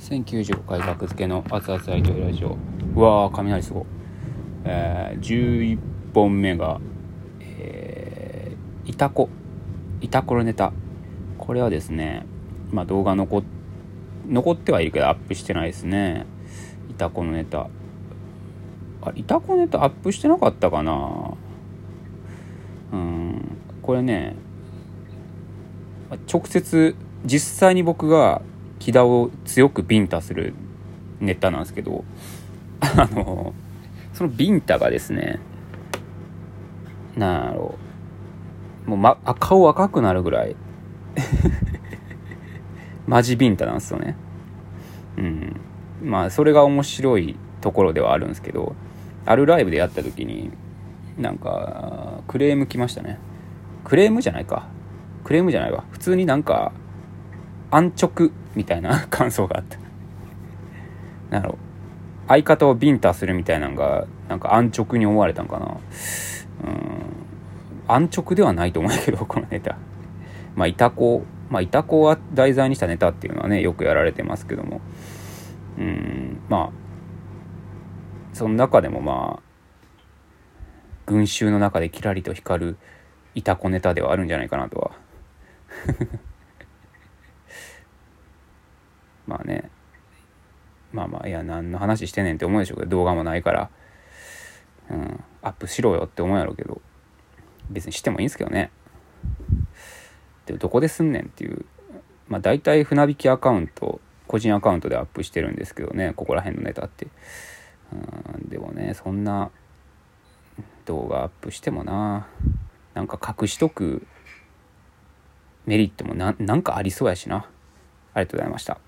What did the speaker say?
1095回格付けの熱々アイドルラジオ。うわー雷すごい、えー、11本目がえー、いたこいたこのネタ。これはですねまあ動画残残ってはいるけどアップしてないですね。いたこのネタ。あいたこネタアップしてなかったかな？うん。これね直接実際に僕が木田を強くビンタするネタなんですけどあのそのビンタがですねなんやろうもう、ま、顔赤くなるぐらいマジビンタなんですよねうんまあそれが面白いところではあるんですけどあるライブでやった時になんかクレーム来ましたねクレームじゃないかクレームじゃないわ普通になんか安直みたいな感想があった。なるほど相方をビンタするみたいなのがなんか安直に思われたんかな。うん。安直ではないと思うけど このネタ。まあいたこまあいたこは題材にしたネタっていうのはねよくやられてますけども。うん。まあその中でもまあ群衆の中でキラリと光るいたこネタではあるんじゃないかなとはまあねまあまあいや何の話してんねんって思うでしょうけど動画もないから、うん、アップしろよって思うやろうけど別にしてもいいんですけどね。でどこですんねんっていう。まあ大体船引きアカウント個人アカウントでアップしてるんですけどね。ここら辺のネタって。うん。でもねそんな動画アップしてもな。なんか隠しとくメリットもなんかありそうやしな。ありがとうございました。